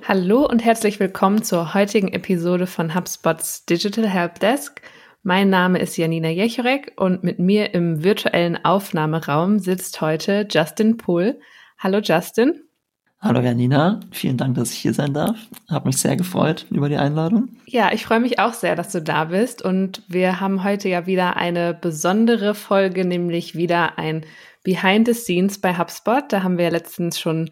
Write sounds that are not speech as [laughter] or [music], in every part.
Hallo und herzlich willkommen zur heutigen Episode von HubSpots Digital Help Desk. Mein Name ist Janina Jechorek und mit mir im virtuellen Aufnahmeraum sitzt heute Justin Pohl. Hallo Justin. Hallo Janina, vielen Dank, dass ich hier sein darf. Hab mich sehr gefreut über die Einladung. Ja, ich freue mich auch sehr, dass du da bist und wir haben heute ja wieder eine besondere Folge, nämlich wieder ein Behind the Scenes bei HubSpot. Da haben wir ja letztens schon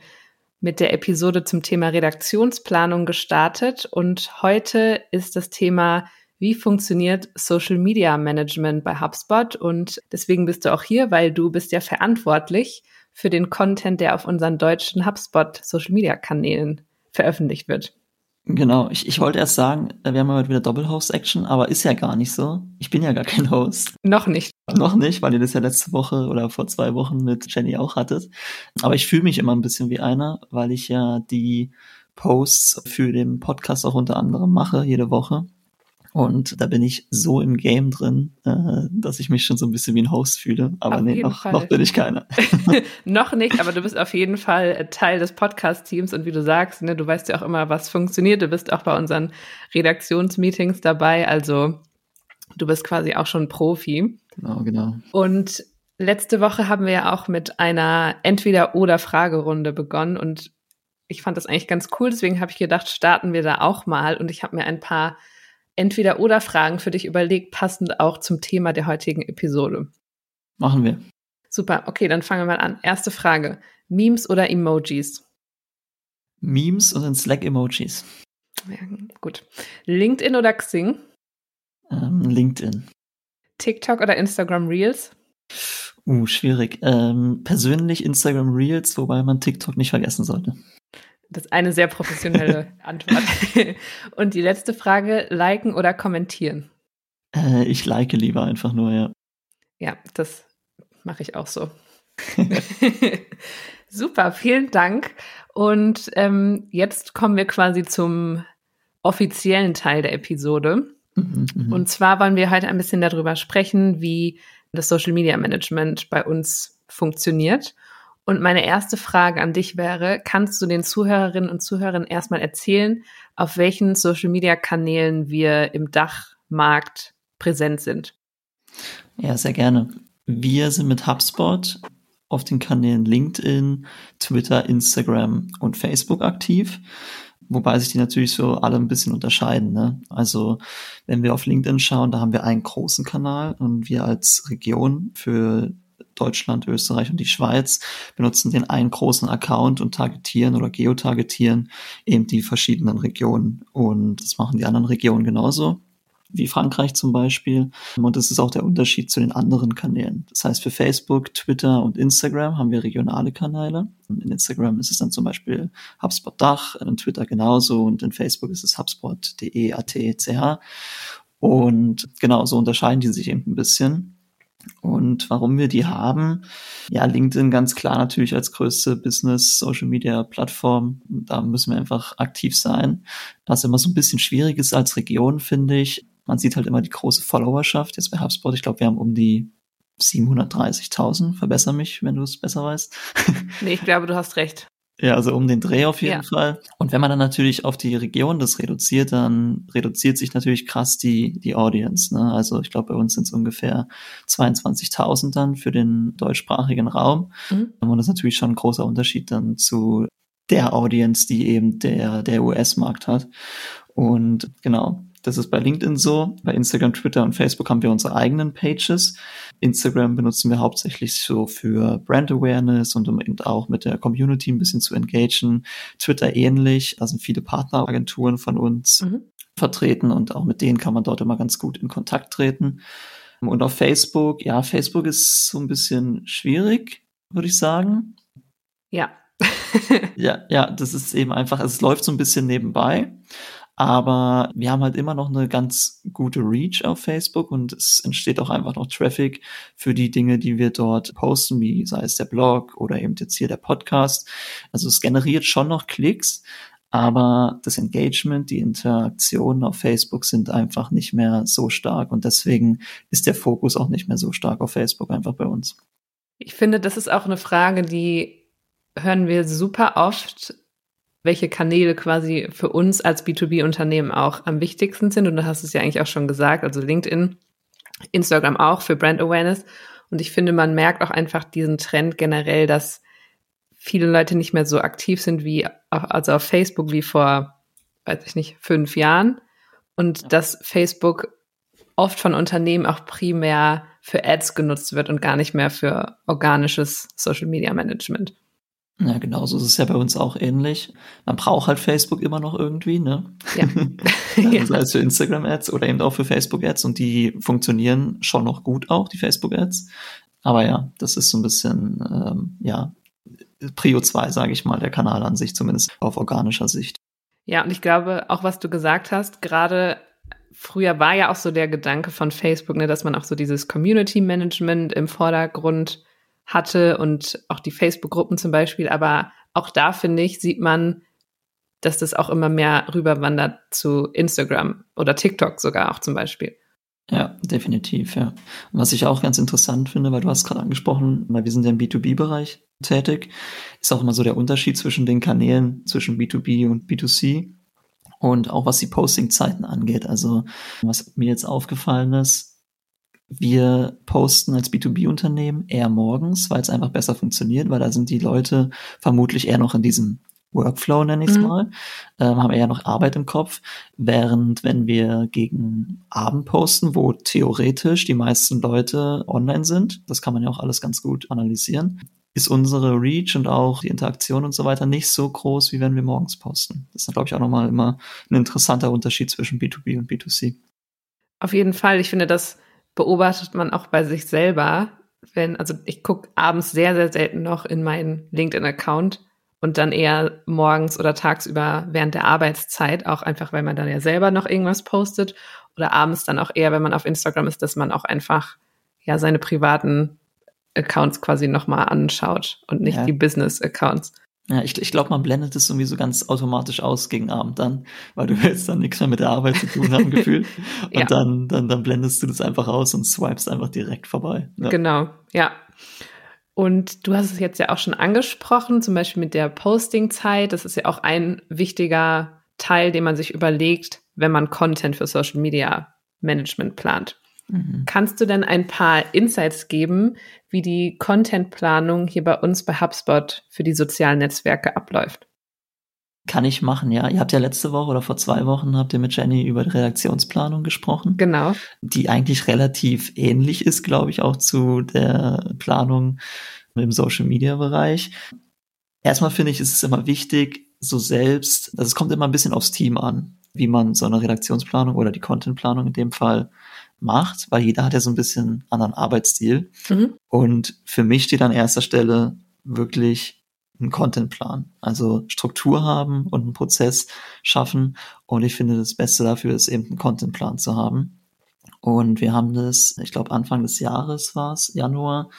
mit der Episode zum Thema Redaktionsplanung gestartet und heute ist das Thema wie funktioniert Social Media Management bei HubSpot und deswegen bist du auch hier, weil du bist ja verantwortlich für den Content, der auf unseren deutschen HubSpot Social Media Kanälen veröffentlicht wird. Genau, ich, ich wollte erst sagen, wir haben heute wieder Doppelhost-Action, aber ist ja gar nicht so. Ich bin ja gar kein Host. Noch nicht. Noch nicht, weil ihr das ja letzte Woche oder vor zwei Wochen mit Jenny auch hattet. Aber ich fühle mich immer ein bisschen wie einer, weil ich ja die Posts für den Podcast auch unter anderem mache, jede Woche. Und da bin ich so im Game drin, äh, dass ich mich schon so ein bisschen wie ein Host fühle. Aber auf nee, noch, noch bin ich keiner. [laughs] [laughs] noch nicht, aber du bist auf jeden Fall äh, Teil des Podcast-Teams und wie du sagst, ne, du weißt ja auch immer, was funktioniert. Du bist auch bei unseren Redaktionsmeetings dabei. Also du bist quasi auch schon Profi. Genau, genau. Und letzte Woche haben wir ja auch mit einer Entweder-oder-Fragerunde begonnen und ich fand das eigentlich ganz cool. Deswegen habe ich gedacht, starten wir da auch mal. Und ich habe mir ein paar entweder oder Fragen für dich überlegt, passend auch zum Thema der heutigen Episode. Machen wir. Super, okay, dann fangen wir mal an. Erste Frage. Memes oder Emojis? Memes und dann Slack-Emojis. Ja, gut. LinkedIn oder Xing? Ähm, LinkedIn. TikTok oder Instagram Reels? Uh, schwierig. Ähm, persönlich Instagram Reels, wobei man TikTok nicht vergessen sollte. Das ist eine sehr professionelle [laughs] Antwort. Und die letzte Frage, liken oder kommentieren? Äh, ich like lieber einfach nur, ja. Ja, das mache ich auch so. [laughs] [laughs] Super, vielen Dank. Und ähm, jetzt kommen wir quasi zum offiziellen Teil der Episode. Mhm, mhm, Und zwar wollen wir heute ein bisschen darüber sprechen, wie das Social Media Management bei uns funktioniert. Und meine erste Frage an dich wäre, kannst du den Zuhörerinnen und Zuhörern erstmal erzählen, auf welchen Social-Media-Kanälen wir im Dachmarkt präsent sind? Ja, sehr gerne. Wir sind mit HubSpot auf den Kanälen LinkedIn, Twitter, Instagram und Facebook aktiv. Wobei sich die natürlich so alle ein bisschen unterscheiden. Ne? Also wenn wir auf LinkedIn schauen, da haben wir einen großen Kanal und wir als Region für Deutschland, Österreich und die Schweiz benutzen den einen großen Account und targetieren oder geotargetieren eben die verschiedenen Regionen. Und das machen die anderen Regionen genauso wie Frankreich zum Beispiel. Und das ist auch der Unterschied zu den anderen Kanälen. Das heißt, für Facebook, Twitter und Instagram haben wir regionale Kanäle. In Instagram ist es dann zum Beispiel HubSpot Dach, in Twitter genauso und in Facebook ist es HubSpot.de, AT, CH. Und genau, so unterscheiden die sich eben ein bisschen. Und warum wir die haben? Ja, LinkedIn ganz klar natürlich als größte Business Social Media Plattform. Da müssen wir einfach aktiv sein. Was immer so ein bisschen schwierig ist als Region, finde ich. Man sieht halt immer die große Followerschaft. Jetzt bei HubSpot, ich glaube, wir haben um die 730.000. Verbessere mich, wenn du es besser weißt. [laughs] nee, ich glaube, du hast recht. Ja, also um den Dreh auf jeden ja. Fall. Und wenn man dann natürlich auf die Region das reduziert, dann reduziert sich natürlich krass die, die Audience. Ne? Also ich glaube, bei uns sind es ungefähr 22.000 dann für den deutschsprachigen Raum. Mhm. Und das ist natürlich schon ein großer Unterschied dann zu der Audience, die eben der, der US-Markt hat. Und genau, das ist bei LinkedIn so. Bei Instagram, Twitter und Facebook haben wir unsere eigenen Pages. Instagram benutzen wir hauptsächlich so für Brand Awareness und um eben auch mit der Community ein bisschen zu engagen. Twitter ähnlich. Da sind viele Partneragenturen von uns mhm. vertreten und auch mit denen kann man dort immer ganz gut in Kontakt treten. Und auf Facebook, ja, Facebook ist so ein bisschen schwierig, würde ich sagen. Ja. [laughs] ja, ja, das ist eben einfach, es läuft so ein bisschen nebenbei. Aber wir haben halt immer noch eine ganz gute Reach auf Facebook und es entsteht auch einfach noch Traffic für die Dinge, die wir dort posten, wie sei es der Blog oder eben jetzt hier der Podcast. Also es generiert schon noch Klicks, aber das Engagement, die Interaktionen auf Facebook sind einfach nicht mehr so stark und deswegen ist der Fokus auch nicht mehr so stark auf Facebook einfach bei uns. Ich finde, das ist auch eine Frage, die hören wir super oft welche Kanäle quasi für uns als B2B-Unternehmen auch am wichtigsten sind. Und du hast es ja eigentlich auch schon gesagt, also LinkedIn, Instagram auch für Brand Awareness. Und ich finde, man merkt auch einfach diesen Trend generell, dass viele Leute nicht mehr so aktiv sind wie, also auf Facebook wie vor, weiß ich nicht, fünf Jahren. Und ja. dass Facebook oft von Unternehmen auch primär für Ads genutzt wird und gar nicht mehr für organisches Social Media Management. Ja, genau, so ist es ja bei uns auch ähnlich. Man braucht halt Facebook immer noch irgendwie, ne? Ja. [laughs] es für Instagram-Ads oder eben auch für Facebook-Ads und die funktionieren schon noch gut auch, die Facebook-Ads. Aber ja, das ist so ein bisschen, ähm, ja, Prio 2, sage ich mal, der Kanal an sich, zumindest auf organischer Sicht. Ja, und ich glaube, auch was du gesagt hast, gerade früher war ja auch so der Gedanke von Facebook, ne, dass man auch so dieses Community Management im Vordergrund hatte und auch die Facebook-Gruppen zum Beispiel. Aber auch da, finde ich, sieht man, dass das auch immer mehr rüberwandert zu Instagram oder TikTok sogar auch zum Beispiel. Ja, definitiv, ja. Und was ich auch ganz interessant finde, weil du hast gerade angesprochen, weil wir sind ja im B2B-Bereich tätig, ist auch immer so der Unterschied zwischen den Kanälen, zwischen B2B und B2C und auch was die Posting-Zeiten angeht. Also was mir jetzt aufgefallen ist, wir posten als B2B-Unternehmen eher morgens, weil es einfach besser funktioniert, weil da sind die Leute vermutlich eher noch in diesem Workflow, nenne ich es mhm. mal, ähm, haben eher noch Arbeit im Kopf, während wenn wir gegen Abend posten, wo theoretisch die meisten Leute online sind, das kann man ja auch alles ganz gut analysieren, ist unsere Reach und auch die Interaktion und so weiter nicht so groß, wie wenn wir morgens posten. Das ist, glaube ich, auch nochmal immer ein interessanter Unterschied zwischen B2B und B2C. Auf jeden Fall. Ich finde, das beobachtet man auch bei sich selber, wenn, also ich gucke abends sehr, sehr selten noch in meinen LinkedIn-Account und dann eher morgens oder tagsüber während der Arbeitszeit, auch einfach, weil man dann ja selber noch irgendwas postet oder abends dann auch eher, wenn man auf Instagram ist, dass man auch einfach ja seine privaten Accounts quasi nochmal anschaut und nicht ja. die Business-Accounts. Ja, ich, ich glaube, man blendet es irgendwie so ganz automatisch aus gegen Abend dann, weil du [laughs] willst dann nichts mehr mit der Arbeit zu tun haben, [laughs] gefühlt. Und ja. dann, dann, dann blendest du das einfach aus und swipest einfach direkt vorbei. Ja. Genau, ja. Und du hast es jetzt ja auch schon angesprochen, zum Beispiel mit der Posting-Zeit. Das ist ja auch ein wichtiger Teil, den man sich überlegt, wenn man Content für Social Media Management plant. Mhm. Kannst du denn ein paar Insights geben, wie die Contentplanung hier bei uns bei HubSpot für die sozialen Netzwerke abläuft? Kann ich machen, ja. Ihr habt ja letzte Woche oder vor zwei Wochen habt ihr mit Jenny über die Redaktionsplanung gesprochen. Genau. Die eigentlich relativ ähnlich ist, glaube ich, auch zu der Planung im Social Media Bereich. Erstmal finde ich, ist es immer wichtig, so selbst, also es kommt immer ein bisschen aufs Team an, wie man so eine Redaktionsplanung oder die Contentplanung in dem Fall macht, weil jeder hat ja so ein bisschen anderen Arbeitsstil. Mhm. Und für mich steht an erster Stelle wirklich ein Contentplan. Also Struktur haben und einen Prozess schaffen. Und ich finde, das Beste dafür ist eben einen Contentplan zu haben. Und wir haben das, ich glaube Anfang des Jahres war es, Januar,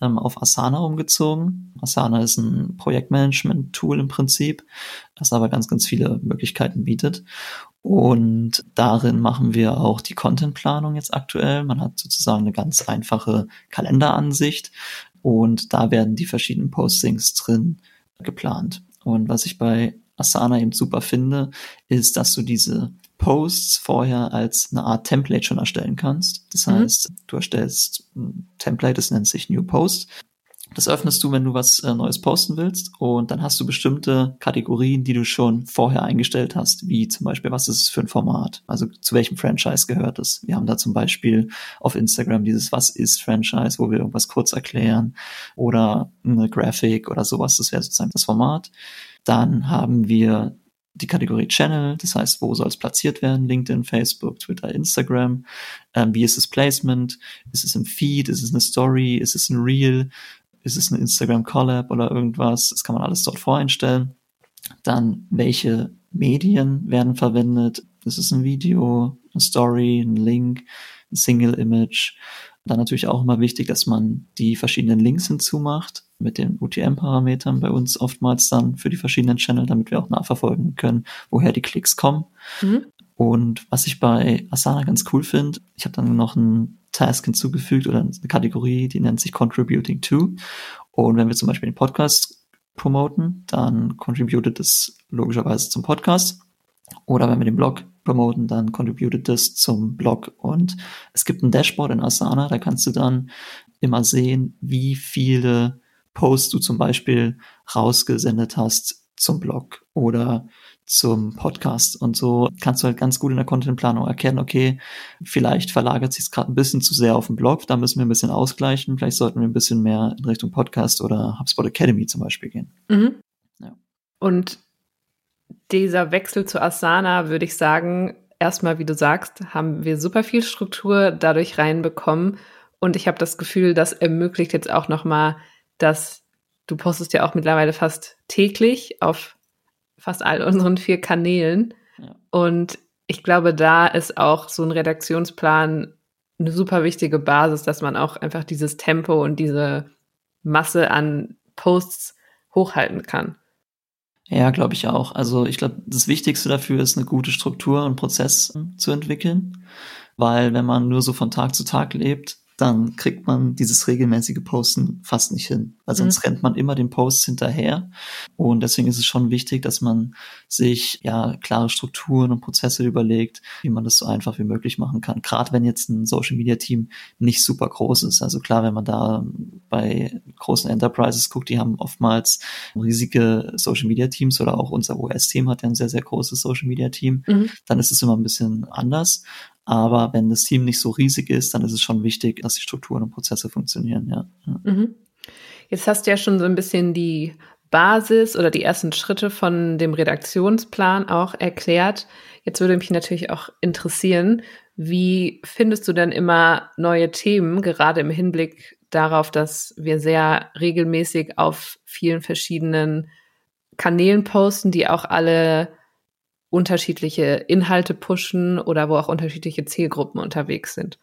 ähm, auf Asana umgezogen. Asana ist ein Projektmanagement-Tool im Prinzip, das aber ganz, ganz viele Möglichkeiten bietet. Und darin machen wir auch die Contentplanung jetzt aktuell. Man hat sozusagen eine ganz einfache Kalenderansicht und da werden die verschiedenen Postings drin geplant. Und was ich bei Asana eben super finde, ist, dass du diese Posts vorher als eine Art Template schon erstellen kannst. Das mhm. heißt, du erstellst ein Template, das nennt sich New Post. Das öffnest du, wenn du was äh, Neues posten willst und dann hast du bestimmte Kategorien, die du schon vorher eingestellt hast, wie zum Beispiel, was ist es für ein Format? Also zu welchem Franchise gehört es? Wir haben da zum Beispiel auf Instagram dieses Was ist Franchise, wo wir irgendwas kurz erklären oder eine Graphic oder sowas, das wäre sozusagen das Format. Dann haben wir die Kategorie Channel, das heißt, wo soll es platziert werden? LinkedIn, Facebook, Twitter, Instagram. Ähm, wie ist das Placement? Ist es im Feed? Ist es eine Story? Ist es ein Reel? Ist es eine Instagram Collab oder irgendwas, das kann man alles dort voreinstellen. Dann, welche Medien werden verwendet? Ist es ein Video, eine Story, ein Link, ein Single Image? Dann natürlich auch immer wichtig, dass man die verschiedenen Links hinzumacht mit den UTM-Parametern bei uns oftmals dann für die verschiedenen Channel, damit wir auch nachverfolgen können, woher die Klicks kommen. Mhm. Und was ich bei Asana ganz cool finde, ich habe dann noch einen Task hinzugefügt oder eine Kategorie, die nennt sich Contributing to. Und wenn wir zum Beispiel den Podcast promoten, dann contributed es logischerweise zum Podcast. Oder wenn wir den Blog promoten, dann contributed das zum Blog. Und es gibt ein Dashboard in Asana, da kannst du dann immer sehen, wie viele Posts du zum Beispiel rausgesendet hast zum Blog oder zum Podcast. Und so kannst du halt ganz gut in der Contentplanung erkennen, okay, vielleicht verlagert sich es gerade ein bisschen zu sehr auf den Blog, da müssen wir ein bisschen ausgleichen, vielleicht sollten wir ein bisschen mehr in Richtung Podcast oder HubSpot Academy zum Beispiel gehen. Mhm. Ja. Und dieser Wechsel zu Asana, würde ich sagen, erstmal, wie du sagst, haben wir super viel Struktur dadurch reinbekommen. Und ich habe das Gefühl, das ermöglicht jetzt auch nochmal, dass du postest ja auch mittlerweile fast täglich auf fast all unseren vier Kanälen. Ja. Und ich glaube, da ist auch so ein Redaktionsplan eine super wichtige Basis, dass man auch einfach dieses Tempo und diese Masse an Posts hochhalten kann. Ja, glaube ich auch. Also ich glaube, das Wichtigste dafür ist, eine gute Struktur und Prozess zu entwickeln. Weil wenn man nur so von Tag zu Tag lebt, dann kriegt man dieses regelmäßige Posten fast nicht hin. Weil sonst mhm. rennt man immer den Posts hinterher. Und deswegen ist es schon wichtig, dass man sich ja klare Strukturen und Prozesse überlegt, wie man das so einfach wie möglich machen kann. Gerade wenn jetzt ein Social Media Team nicht super groß ist. Also klar, wenn man da bei großen Enterprises guckt, die haben oftmals riesige Social Media Teams oder auch unser OS-Team hat ja ein sehr, sehr großes Social Media Team. Mhm. Dann ist es immer ein bisschen anders. Aber wenn das Team nicht so riesig ist, dann ist es schon wichtig, dass die Strukturen und Prozesse funktionieren, ja. Mhm. Jetzt hast du ja schon so ein bisschen die Basis oder die ersten Schritte von dem Redaktionsplan auch erklärt. Jetzt würde mich natürlich auch interessieren, wie findest du denn immer neue Themen, gerade im Hinblick darauf, dass wir sehr regelmäßig auf vielen verschiedenen Kanälen posten, die auch alle unterschiedliche Inhalte pushen oder wo auch unterschiedliche Zielgruppen unterwegs sind.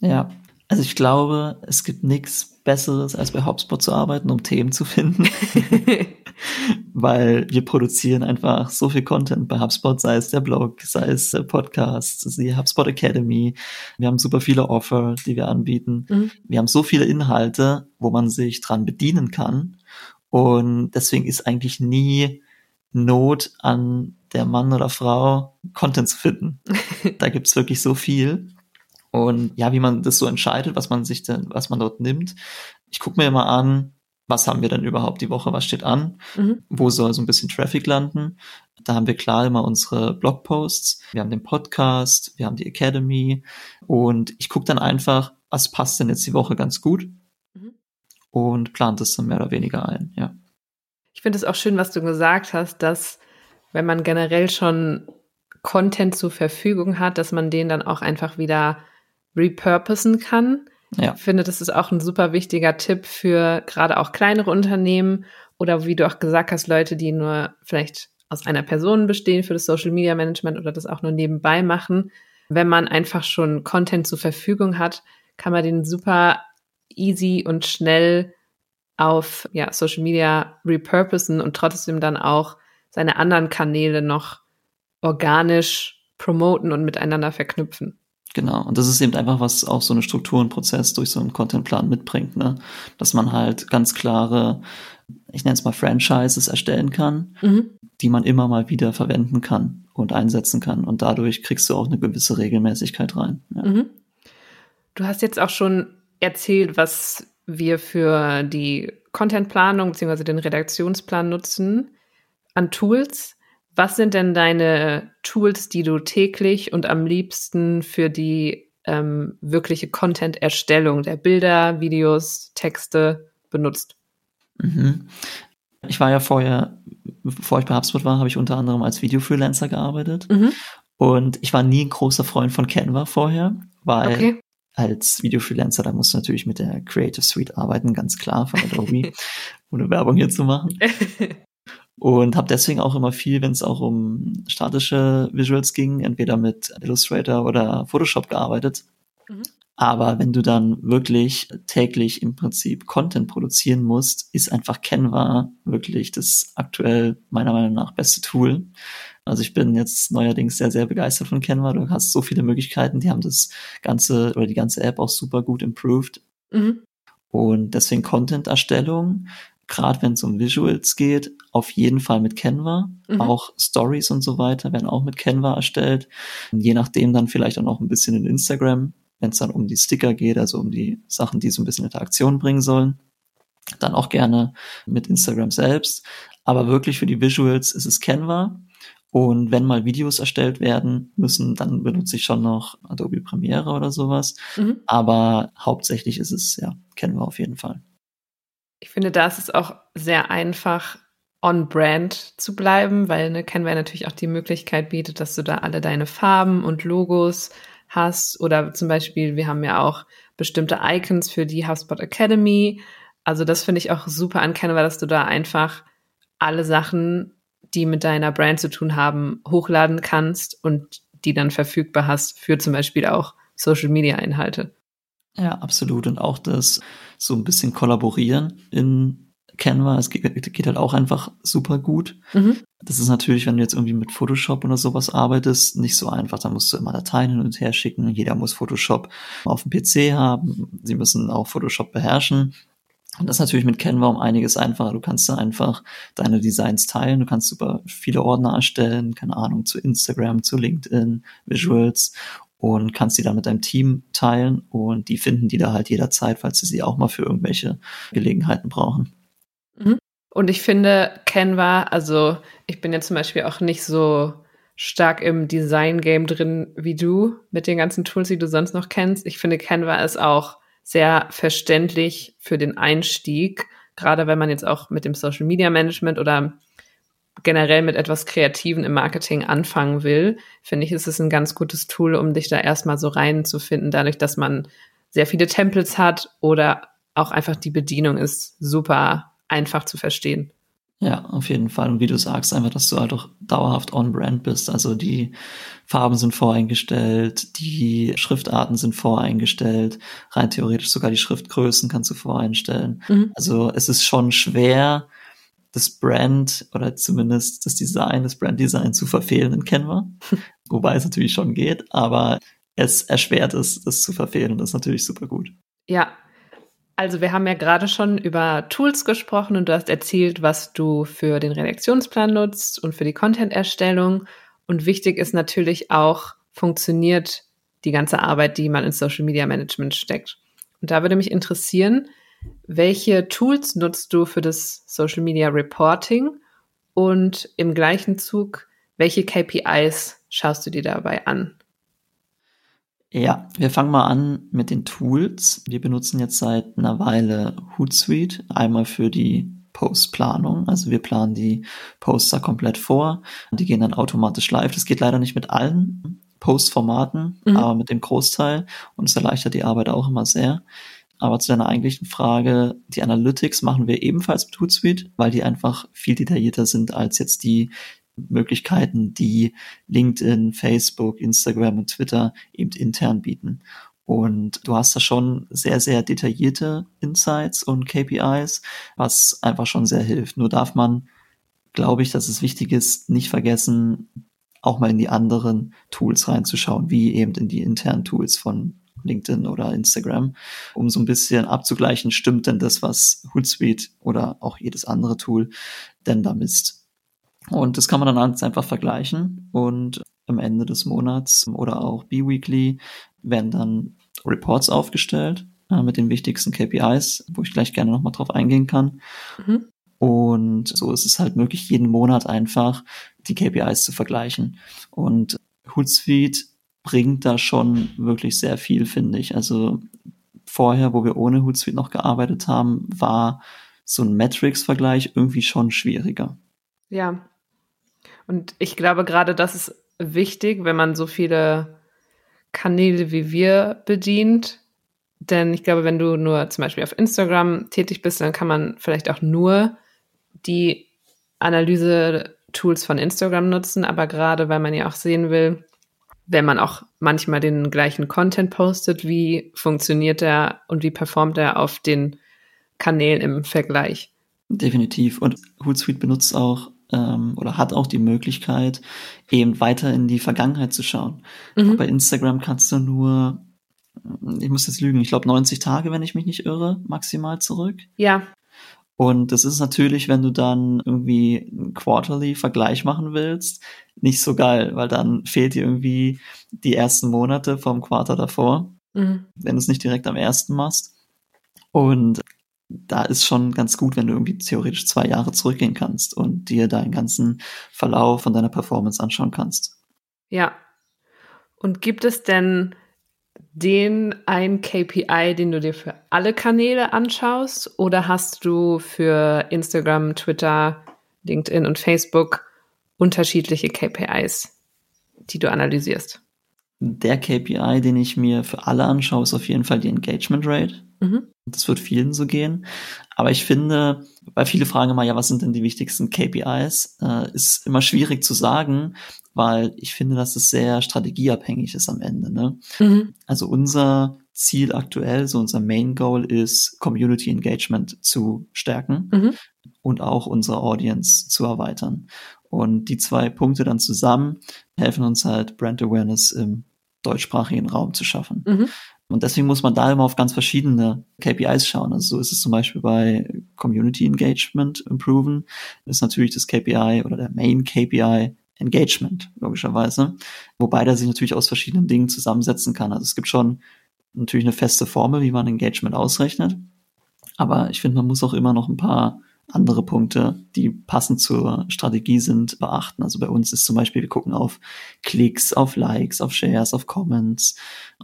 Ja, also ich glaube, es gibt nichts Besseres, als bei HubSpot zu arbeiten, um Themen zu finden. [laughs] Weil wir produzieren einfach so viel Content bei HubSpot, sei es der Blog, sei es der Podcast, die HubSpot Academy. Wir haben super viele Offer, die wir anbieten. Mhm. Wir haben so viele Inhalte, wo man sich dran bedienen kann. Und deswegen ist eigentlich nie Not an der Mann oder Frau, Content zu finden. [laughs] da gibt's wirklich so viel. Und ja, wie man das so entscheidet, was man sich denn, was man dort nimmt. Ich gucke mir immer an, was haben wir denn überhaupt die Woche, was steht an, mhm. wo soll so ein bisschen Traffic landen. Da haben wir klar immer unsere Blogposts, wir haben den Podcast, wir haben die Academy und ich gucke dann einfach, was passt denn jetzt die Woche ganz gut mhm. und plant es dann mehr oder weniger ein, ja. Ich finde es auch schön, was du gesagt hast, dass wenn man generell schon Content zur Verfügung hat, dass man den dann auch einfach wieder repurposen kann. Ja. Ich finde, das ist auch ein super wichtiger Tipp für gerade auch kleinere Unternehmen oder wie du auch gesagt hast, Leute, die nur vielleicht aus einer Person bestehen für das Social Media Management oder das auch nur nebenbei machen. Wenn man einfach schon Content zur Verfügung hat, kann man den super easy und schnell auf ja, Social Media repurposen und trotzdem dann auch seine anderen Kanäle noch organisch promoten und miteinander verknüpfen. Genau, und das ist eben einfach, was auch so eine Struktur und Prozess durch so einen Contentplan mitbringt, ne? Dass man halt ganz klare, ich nenne es mal Franchises erstellen kann, mhm. die man immer mal wieder verwenden kann und einsetzen kann. Und dadurch kriegst du auch eine gewisse Regelmäßigkeit rein. Ja. Mhm. Du hast jetzt auch schon erzählt, was wir für die Contentplanung bzw. den Redaktionsplan nutzen an Tools. Was sind denn deine Tools, die du täglich und am liebsten für die ähm, wirkliche Content-Erstellung der Bilder, Videos, Texte benutzt? Mhm. Ich war ja vorher, bevor ich bei HubSpot war, habe ich unter anderem als Video-Freelancer gearbeitet. Mhm. Und ich war nie ein großer Freund von Canva vorher, weil okay. als Video-Freelancer, da musst du natürlich mit der Creative Suite arbeiten, ganz klar von Adobe, [laughs] ohne Werbung hier zu machen. [laughs] Und habe deswegen auch immer viel, wenn es auch um statische Visuals ging, entweder mit Illustrator oder Photoshop gearbeitet. Mhm. Aber wenn du dann wirklich täglich im Prinzip Content produzieren musst, ist einfach Canva wirklich das aktuell meiner Meinung nach beste Tool. Also ich bin jetzt neuerdings sehr, sehr begeistert von Canva. Du hast so viele Möglichkeiten. Die haben das ganze oder die ganze App auch super gut improved. Mhm. Und deswegen Content-Erstellung gerade wenn es um Visuals geht, auf jeden Fall mit Canva. Mhm. Auch Stories und so weiter werden auch mit Canva erstellt. Je nachdem dann vielleicht auch noch ein bisschen in Instagram, wenn es dann um die Sticker geht, also um die Sachen, die so ein bisschen Interaktion bringen sollen. Dann auch gerne mit Instagram selbst. Aber wirklich für die Visuals ist es Canva. Und wenn mal Videos erstellt werden müssen, dann benutze ich schon noch Adobe Premiere oder sowas. Mhm. Aber hauptsächlich ist es ja Canva auf jeden Fall. Ich finde, da ist es auch sehr einfach, on-brand zu bleiben, weil eine Canva natürlich auch die Möglichkeit bietet, dass du da alle deine Farben und Logos hast. Oder zum Beispiel, wir haben ja auch bestimmte Icons für die HubSpot Academy. Also das finde ich auch super an Canva, dass du da einfach alle Sachen die mit deiner Brand zu tun haben, hochladen kannst und die dann verfügbar hast für zum Beispiel auch Social Media Inhalte. Ja, absolut. Und auch das so ein bisschen kollaborieren in Canva, es geht, geht halt auch einfach super gut. Mhm. Das ist natürlich, wenn du jetzt irgendwie mit Photoshop oder sowas arbeitest, nicht so einfach. Da musst du immer Dateien hin und her schicken. Jeder muss Photoshop auf dem PC haben. Sie müssen auch Photoshop beherrschen. Und das ist natürlich mit Canva um einiges einfacher. Du kannst da einfach deine Designs teilen. Du kannst super viele Ordner erstellen, keine Ahnung, zu Instagram, zu LinkedIn, Visuals und kannst die dann mit deinem Team teilen und die finden die da halt jederzeit, falls sie sie auch mal für irgendwelche Gelegenheiten brauchen. Mhm. Und ich finde Canva, also ich bin ja zum Beispiel auch nicht so stark im Design-Game drin wie du mit den ganzen Tools, die du sonst noch kennst. Ich finde Canva ist auch sehr verständlich für den Einstieg, gerade wenn man jetzt auch mit dem Social Media Management oder generell mit etwas Kreativen im Marketing anfangen will, finde ich, ist es ein ganz gutes Tool, um dich da erstmal so reinzufinden, dadurch, dass man sehr viele Templates hat oder auch einfach die Bedienung ist super einfach zu verstehen. Ja, auf jeden Fall. Und wie du sagst, einfach, dass du halt auch dauerhaft on-brand bist. Also die Farben sind voreingestellt, die Schriftarten sind voreingestellt, rein theoretisch sogar die Schriftgrößen kannst du voreinstellen. Mhm. Also es ist schon schwer, das Brand oder zumindest das Design, das Branddesign zu verfehlen in Canva. [laughs] Wobei es natürlich schon geht, aber es erschwert es, das zu verfehlen und das ist natürlich super gut. Ja, also wir haben ja gerade schon über Tools gesprochen und du hast erzählt, was du für den Redaktionsplan nutzt und für die Content-Erstellung. Und wichtig ist natürlich auch, funktioniert die ganze Arbeit, die man in Social Media Management steckt. Und da würde mich interessieren, welche Tools nutzt du für das Social Media Reporting und im gleichen Zug, welche KPIs schaust du dir dabei an? Ja, wir fangen mal an mit den Tools. Wir benutzen jetzt seit einer Weile Hootsuite, einmal für die Postplanung. Also wir planen die Poster komplett vor. Die gehen dann automatisch live. Das geht leider nicht mit allen Postformaten, mhm. aber mit dem Großteil. Und es erleichtert die Arbeit auch immer sehr. Aber zu deiner eigentlichen Frage, die Analytics machen wir ebenfalls mit Hootsuite, weil die einfach viel detaillierter sind als jetzt die, Möglichkeiten, die LinkedIn, Facebook, Instagram und Twitter eben intern bieten. Und du hast da schon sehr, sehr detaillierte Insights und KPIs, was einfach schon sehr hilft. Nur darf man, glaube ich, dass es wichtig ist, nicht vergessen, auch mal in die anderen Tools reinzuschauen, wie eben in die internen Tools von LinkedIn oder Instagram, um so ein bisschen abzugleichen, stimmt denn das, was Hootsuite oder auch jedes andere Tool denn da misst. Und das kann man dann alles einfach vergleichen und am Ende des Monats oder auch bi-weekly werden dann Reports aufgestellt äh, mit den wichtigsten KPIs, wo ich gleich gerne nochmal drauf eingehen kann. Mhm. Und so ist es halt möglich, jeden Monat einfach die KPIs zu vergleichen. Und Hootsuite bringt da schon wirklich sehr viel, finde ich. Also vorher, wo wir ohne Hootsuite noch gearbeitet haben, war so ein Metrics-Vergleich irgendwie schon schwieriger. Ja, und ich glaube, gerade das ist wichtig, wenn man so viele Kanäle wie wir bedient. Denn ich glaube, wenn du nur zum Beispiel auf Instagram tätig bist, dann kann man vielleicht auch nur die Analyse-Tools von Instagram nutzen. Aber gerade weil man ja auch sehen will, wenn man auch manchmal den gleichen Content postet, wie funktioniert er und wie performt er auf den Kanälen im Vergleich. Definitiv. Und Hootsuite benutzt auch ähm, oder hat auch die Möglichkeit, eben weiter in die Vergangenheit zu schauen. Mhm. Bei Instagram kannst du nur, ich muss jetzt lügen, ich glaube 90 Tage, wenn ich mich nicht irre, maximal zurück. Ja. Und das ist natürlich, wenn du dann irgendwie einen Quarterly-Vergleich machen willst, nicht so geil, weil dann fehlt dir irgendwie die ersten Monate vom Quarter davor, mhm. wenn du es nicht direkt am ersten machst. Und da ist schon ganz gut, wenn du irgendwie theoretisch zwei Jahre zurückgehen kannst und dir deinen ganzen Verlauf von deiner Performance anschauen kannst. Ja. Und gibt es denn den ein KPI, den du dir für alle Kanäle anschaust? Oder hast du für Instagram, Twitter, LinkedIn und Facebook unterschiedliche KPIs, die du analysierst? Der KPI, den ich mir für alle anschaue, ist auf jeden Fall die Engagement Rate. Mhm. Das wird vielen so gehen. Aber ich finde, weil viele fragen immer, ja, was sind denn die wichtigsten KPIs? Äh, ist immer schwierig zu sagen, weil ich finde, dass es sehr strategieabhängig ist am Ende. Ne? Mhm. Also unser Ziel aktuell, so unser Main Goal ist, Community Engagement zu stärken mhm. und auch unsere Audience zu erweitern. Und die zwei Punkte dann zusammen helfen uns halt, Brand Awareness im deutschsprachigen Raum zu schaffen. Mhm. Und deswegen muss man da immer auf ganz verschiedene KPIs schauen. Also so ist es zum Beispiel bei Community Engagement Improven, ist natürlich das KPI oder der Main KPI Engagement, logischerweise. Wobei der sich natürlich aus verschiedenen Dingen zusammensetzen kann. Also es gibt schon natürlich eine feste Formel, wie man Engagement ausrechnet. Aber ich finde, man muss auch immer noch ein paar andere Punkte, die passend zur Strategie sind, beachten. Also bei uns ist zum Beispiel, wir gucken auf Klicks, auf Likes, auf Shares, auf Comments,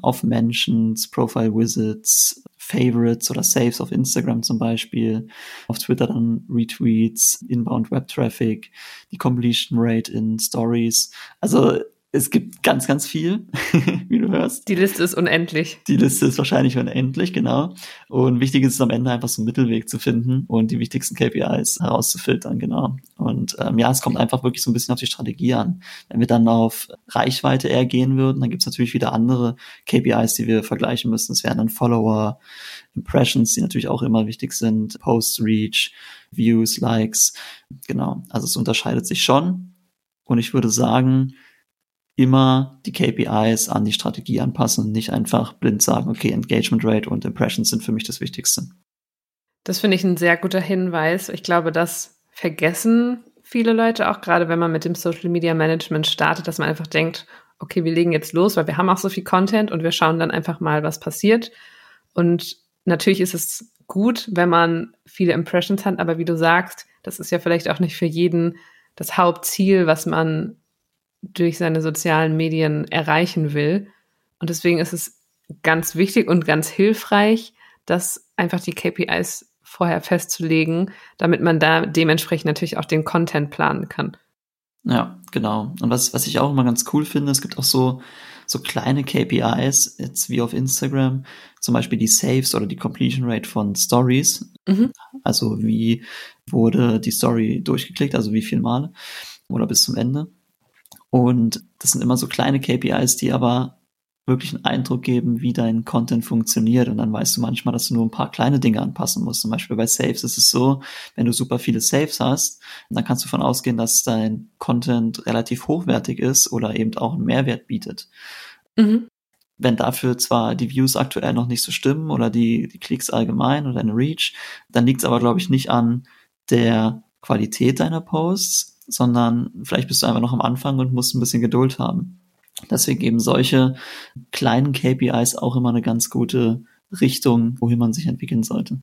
auf Mentions, Profile Visits, Favorites oder Saves auf Instagram zum Beispiel, auf Twitter dann Retweets, Inbound Web Traffic, die Completion Rate in Stories. Also es gibt ganz, ganz viel, [laughs] wie du hörst. Die Liste ist unendlich. Die Liste ist wahrscheinlich unendlich, genau. Und wichtig ist es am Ende einfach so einen Mittelweg zu finden und die wichtigsten KPIs herauszufiltern, genau. Und ähm, ja, es kommt einfach wirklich so ein bisschen auf die Strategie an. Wenn wir dann auf Reichweite eher gehen würden, dann gibt es natürlich wieder andere KPIs, die wir vergleichen müssen. Es wären dann Follower, Impressions, die natürlich auch immer wichtig sind, Post Reach, Views, Likes, genau. Also es unterscheidet sich schon. Und ich würde sagen, immer die KPIs an die Strategie anpassen und nicht einfach blind sagen, okay, Engagement Rate und Impressions sind für mich das Wichtigste. Das finde ich ein sehr guter Hinweis. Ich glaube, das vergessen viele Leute auch, gerade wenn man mit dem Social Media Management startet, dass man einfach denkt, okay, wir legen jetzt los, weil wir haben auch so viel Content und wir schauen dann einfach mal, was passiert. Und natürlich ist es gut, wenn man viele Impressions hat, aber wie du sagst, das ist ja vielleicht auch nicht für jeden das Hauptziel, was man durch seine sozialen Medien erreichen will. Und deswegen ist es ganz wichtig und ganz hilfreich, dass einfach die KPIs vorher festzulegen, damit man da dementsprechend natürlich auch den Content planen kann. Ja, genau. Und was, was ich auch immer ganz cool finde, es gibt auch so, so kleine KPIs, jetzt wie auf Instagram, zum Beispiel die Saves oder die Completion Rate von Stories. Mhm. Also wie wurde die Story durchgeklickt, also wie viel Male oder bis zum Ende. Und das sind immer so kleine KPIs, die aber wirklich einen Eindruck geben, wie dein Content funktioniert. Und dann weißt du manchmal, dass du nur ein paar kleine Dinge anpassen musst. Zum Beispiel bei Saves ist es so, wenn du super viele Saves hast, dann kannst du davon ausgehen, dass dein Content relativ hochwertig ist oder eben auch einen Mehrwert bietet. Mhm. Wenn dafür zwar die Views aktuell noch nicht so stimmen oder die, die Klicks allgemein oder deine Reach, dann liegt es aber, glaube ich, nicht an der Qualität deiner Posts, sondern vielleicht bist du einfach noch am Anfang und musst ein bisschen Geduld haben. Deswegen geben solche kleinen KPIs auch immer eine ganz gute Richtung, wohin man sich entwickeln sollte.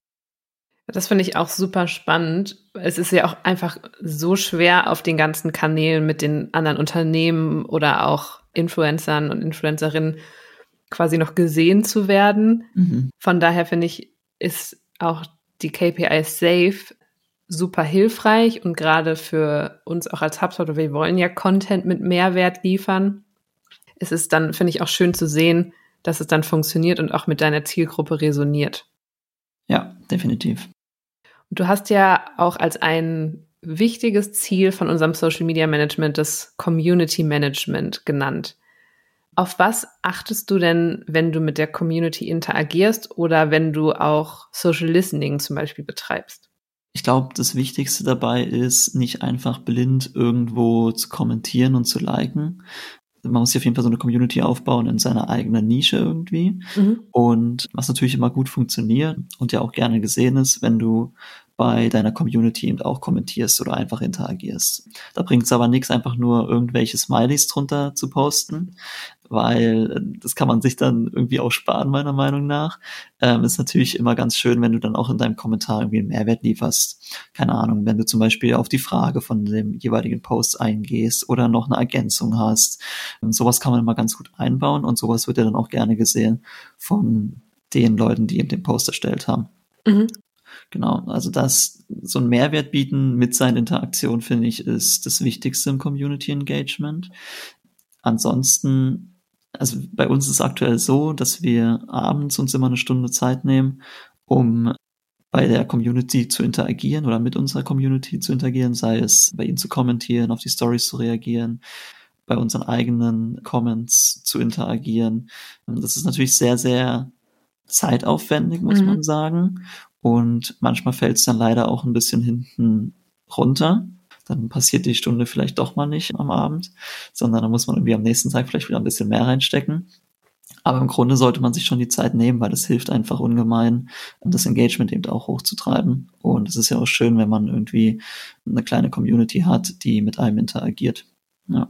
Das finde ich auch super spannend. Es ist ja auch einfach so schwer auf den ganzen Kanälen mit den anderen Unternehmen oder auch Influencern und Influencerinnen quasi noch gesehen zu werden. Mhm. Von daher finde ich, ist auch die KPI safe super hilfreich und gerade für uns auch als HubSpot, wir wollen ja Content mit Mehrwert liefern. Es ist dann, finde ich, auch schön zu sehen, dass es dann funktioniert und auch mit deiner Zielgruppe resoniert. Ja, definitiv. Und du hast ja auch als ein wichtiges Ziel von unserem Social Media Management das Community Management genannt. Auf was achtest du denn, wenn du mit der Community interagierst oder wenn du auch Social Listening zum Beispiel betreibst? Ich glaube, das Wichtigste dabei ist, nicht einfach blind irgendwo zu kommentieren und zu liken. Man muss sich auf jeden Fall so eine Community aufbauen in seiner eigenen Nische irgendwie. Mhm. Und was natürlich immer gut funktioniert und ja auch gerne gesehen ist, wenn du bei deiner Community eben auch kommentierst oder einfach interagierst. Da bringt es aber nichts, einfach nur irgendwelche Smileys drunter zu posten, weil äh, das kann man sich dann irgendwie auch sparen, meiner Meinung nach. Ähm, ist natürlich immer ganz schön, wenn du dann auch in deinem Kommentar irgendwie einen Mehrwert lieferst. Keine Ahnung, wenn du zum Beispiel auf die Frage von dem jeweiligen Post eingehst oder noch eine Ergänzung hast. Und sowas kann man immer ganz gut einbauen und sowas wird ja dann auch gerne gesehen von den Leuten, die eben den Post erstellt haben. Mhm. Genau, also das, so ein Mehrwert bieten mit seinen Interaktionen, finde ich, ist das Wichtigste im Community Engagement. Ansonsten also bei uns ist es aktuell so, dass wir abends uns immer eine Stunde Zeit nehmen, um bei der Community zu interagieren oder mit unserer Community zu interagieren, sei es bei ihnen zu kommentieren, auf die Stories zu reagieren, bei unseren eigenen Comments zu interagieren. Das ist natürlich sehr, sehr zeitaufwendig, muss mhm. man sagen. Und manchmal fällt es dann leider auch ein bisschen hinten runter dann passiert die Stunde vielleicht doch mal nicht am Abend, sondern dann muss man irgendwie am nächsten Tag vielleicht wieder ein bisschen mehr reinstecken. Aber im Grunde sollte man sich schon die Zeit nehmen, weil das hilft einfach ungemein, das Engagement eben auch hochzutreiben. Und es ist ja auch schön, wenn man irgendwie eine kleine Community hat, die mit einem interagiert. Ja.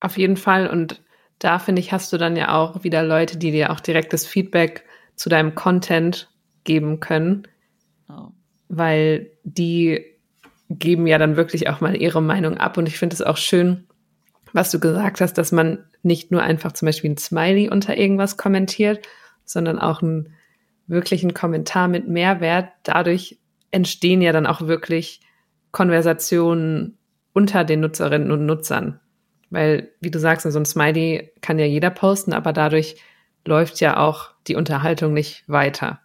Auf jeden Fall. Und da finde ich, hast du dann ja auch wieder Leute, die dir auch direktes Feedback zu deinem Content geben können. Oh. Weil die geben ja dann wirklich auch mal ihre Meinung ab. Und ich finde es auch schön, was du gesagt hast, dass man nicht nur einfach zum Beispiel ein Smiley unter irgendwas kommentiert, sondern auch einen wirklichen Kommentar mit Mehrwert. Dadurch entstehen ja dann auch wirklich Konversationen unter den Nutzerinnen und Nutzern. Weil, wie du sagst, so ein Smiley kann ja jeder posten, aber dadurch läuft ja auch die Unterhaltung nicht weiter.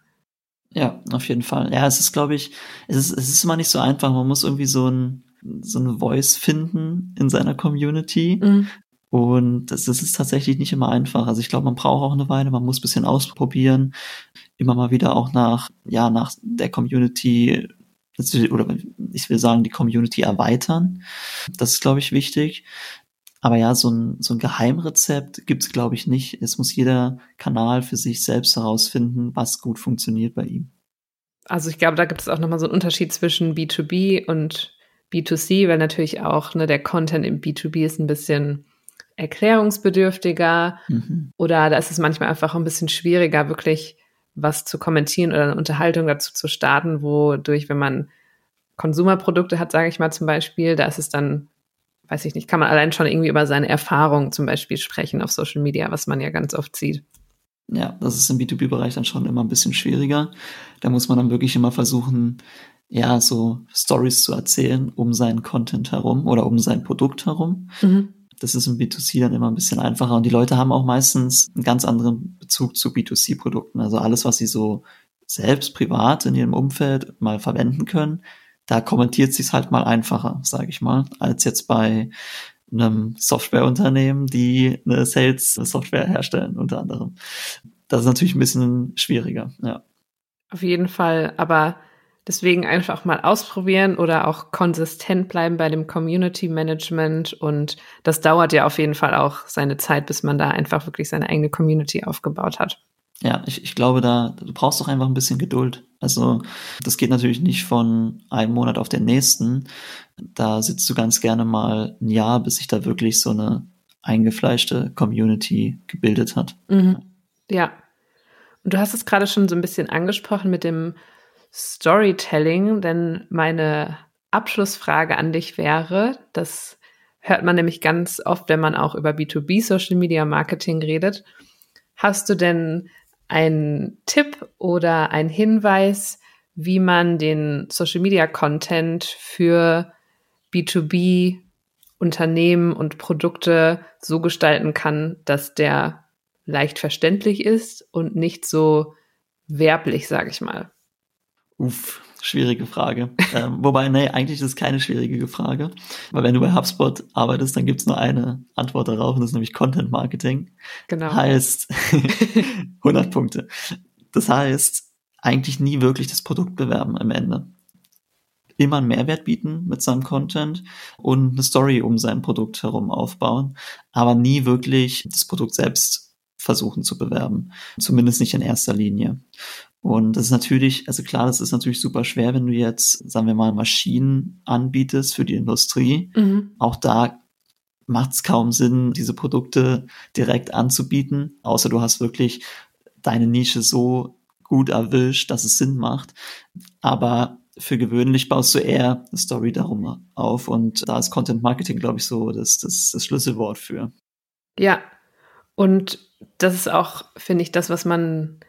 Ja, auf jeden Fall. Ja, es ist, glaube ich, es ist, es ist immer nicht so einfach. Man muss irgendwie so ein, so eine Voice finden in seiner Community. Mhm. Und das, das ist tatsächlich nicht immer einfach. Also ich glaube, man braucht auch eine Weile, man muss ein bisschen ausprobieren, immer mal wieder auch nach, ja, nach der Community, oder ich will sagen, die Community erweitern. Das ist, glaube ich, wichtig. Aber ja, so ein, so ein Geheimrezept gibt's glaube ich, nicht. Es muss jeder Kanal für sich selbst herausfinden, was gut funktioniert bei ihm. Also ich glaube, da gibt es auch nochmal so einen Unterschied zwischen B2B und B2C, weil natürlich auch ne, der Content im B2B ist ein bisschen erklärungsbedürftiger mhm. oder da ist es manchmal einfach ein bisschen schwieriger, wirklich was zu kommentieren oder eine Unterhaltung dazu zu starten, wodurch, wenn man Konsumerprodukte hat, sage ich mal zum Beispiel, da ist es dann weiß ich nicht, kann man allein schon irgendwie über seine Erfahrungen zum Beispiel sprechen auf Social Media, was man ja ganz oft sieht. Ja, das ist im B2B-Bereich dann schon immer ein bisschen schwieriger. Da muss man dann wirklich immer versuchen, ja, so Stories zu erzählen um seinen Content herum oder um sein Produkt herum. Mhm. Das ist im B2C dann immer ein bisschen einfacher. Und die Leute haben auch meistens einen ganz anderen Bezug zu B2C-Produkten. Also alles, was sie so selbst privat in ihrem Umfeld mal verwenden können, da kommentiert sich's halt mal einfacher, sage ich mal, als jetzt bei einem Softwareunternehmen, die eine Sales-Software herstellen, unter anderem. Das ist natürlich ein bisschen schwieriger, ja. Auf jeden Fall, aber deswegen einfach mal ausprobieren oder auch konsistent bleiben bei dem Community Management und das dauert ja auf jeden Fall auch seine Zeit, bis man da einfach wirklich seine eigene Community aufgebaut hat. Ja, ich, ich glaube, da du brauchst doch einfach ein bisschen Geduld. Also das geht natürlich nicht von einem Monat auf den nächsten. Da sitzt du ganz gerne mal ein Jahr, bis sich da wirklich so eine eingefleischte Community gebildet hat. Mhm. Ja. Und du hast es gerade schon so ein bisschen angesprochen mit dem Storytelling, denn meine Abschlussfrage an dich wäre, das hört man nämlich ganz oft, wenn man auch über B2B Social Media Marketing redet. Hast du denn ein Tipp oder ein Hinweis, wie man den Social Media Content für B2B Unternehmen und Produkte so gestalten kann, dass der leicht verständlich ist und nicht so werblich, sage ich mal. Uff, schwierige Frage. [laughs] ähm, wobei, nee, eigentlich ist es keine schwierige Frage. Weil wenn du bei HubSpot arbeitest, dann gibt es nur eine Antwort darauf, und das ist nämlich Content Marketing. Genau. Heißt [laughs] 100 Punkte. Das heißt, eigentlich nie wirklich das Produkt bewerben am Ende. Immer einen Mehrwert bieten mit seinem Content und eine Story um sein Produkt herum aufbauen, aber nie wirklich das Produkt selbst versuchen zu bewerben. Zumindest nicht in erster Linie. Und das ist natürlich, also klar, das ist natürlich super schwer, wenn du jetzt, sagen wir mal, Maschinen anbietest für die Industrie. Mhm. Auch da macht es kaum Sinn, diese Produkte direkt anzubieten, außer du hast wirklich deine Nische so gut erwischt, dass es Sinn macht. Aber für gewöhnlich baust du eher eine Story darum auf und da ist Content Marketing, glaube ich, so das, das, das Schlüsselwort für. Ja, und das ist auch, finde ich, das, was man,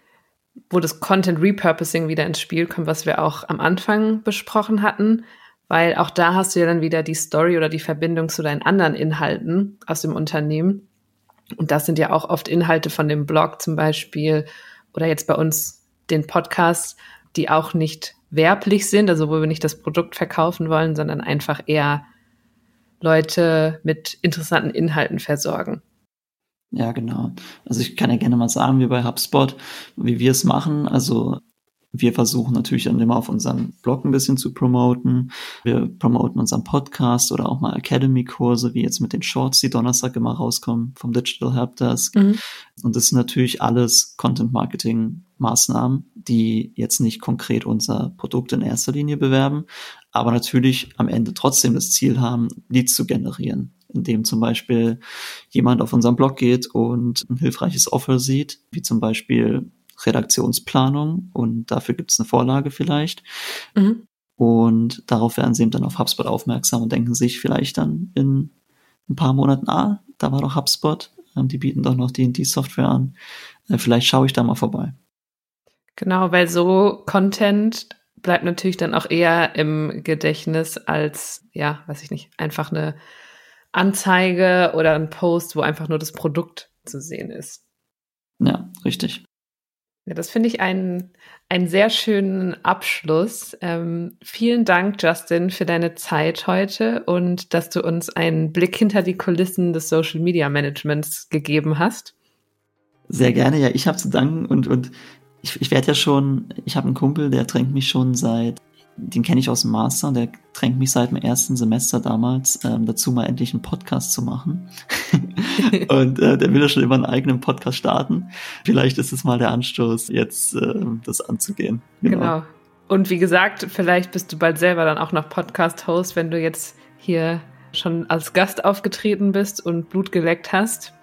wo das Content Repurposing wieder ins Spiel kommt, was wir auch am Anfang besprochen hatten, weil auch da hast du ja dann wieder die Story oder die Verbindung zu deinen anderen Inhalten aus dem Unternehmen. Und das sind ja auch oft Inhalte von dem Blog zum Beispiel oder jetzt bei uns den Podcast, die auch nicht werblich sind, also wo wir nicht das Produkt verkaufen wollen, sondern einfach eher Leute mit interessanten Inhalten versorgen. Ja, genau. Also ich kann ja gerne mal sagen, wie bei HubSpot, wie wir es machen. Also wir versuchen natürlich dann immer auf unseren Blog ein bisschen zu promoten. Wir promoten unseren Podcast oder auch mal Academy-Kurse, wie jetzt mit den Shorts, die Donnerstag immer rauskommen vom Digital Helpdesk. Mhm. Und das sind natürlich alles Content-Marketing-Maßnahmen, die jetzt nicht konkret unser Produkt in erster Linie bewerben, aber natürlich am Ende trotzdem das Ziel haben, Leads zu generieren indem zum Beispiel jemand auf unseren Blog geht und ein hilfreiches Offer sieht, wie zum Beispiel Redaktionsplanung und dafür gibt es eine Vorlage vielleicht. Mhm. Und darauf werden sie eben dann auf HubSpot aufmerksam und denken sich vielleicht dann in ein paar Monaten, ah, da war doch HubSpot, ähm, die bieten doch noch D&D-Software an, äh, vielleicht schaue ich da mal vorbei. Genau, weil so Content bleibt natürlich dann auch eher im Gedächtnis als, ja, weiß ich nicht, einfach eine Anzeige oder ein Post, wo einfach nur das Produkt zu sehen ist. Ja, richtig. Ja, das finde ich einen, einen sehr schönen Abschluss. Ähm, vielen Dank, Justin, für deine Zeit heute und dass du uns einen Blick hinter die Kulissen des Social Media Managements gegeben hast. Sehr gerne, ja, ich habe zu danken und, und ich, ich werde ja schon, ich habe einen Kumpel, der drängt mich schon seit den kenne ich aus dem Master, der drängt mich seit dem ersten Semester damals ähm, dazu, mal endlich einen Podcast zu machen. [laughs] und äh, der will ja schon immer einen eigenen Podcast starten. Vielleicht ist es mal der Anstoß, jetzt äh, das anzugehen. Genau. genau. Und wie gesagt, vielleicht bist du bald selber dann auch noch Podcast-Host, wenn du jetzt hier schon als Gast aufgetreten bist und Blut geleckt hast.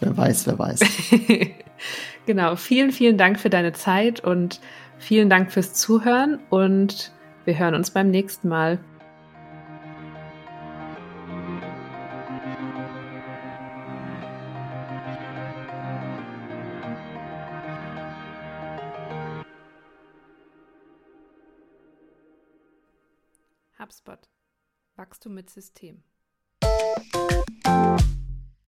Wer weiß, wer weiß. [laughs] genau. Vielen, vielen Dank für deine Zeit und vielen Dank fürs Zuhören und wir hören uns beim nächsten Mal. HubSpot. Wachstum mit System.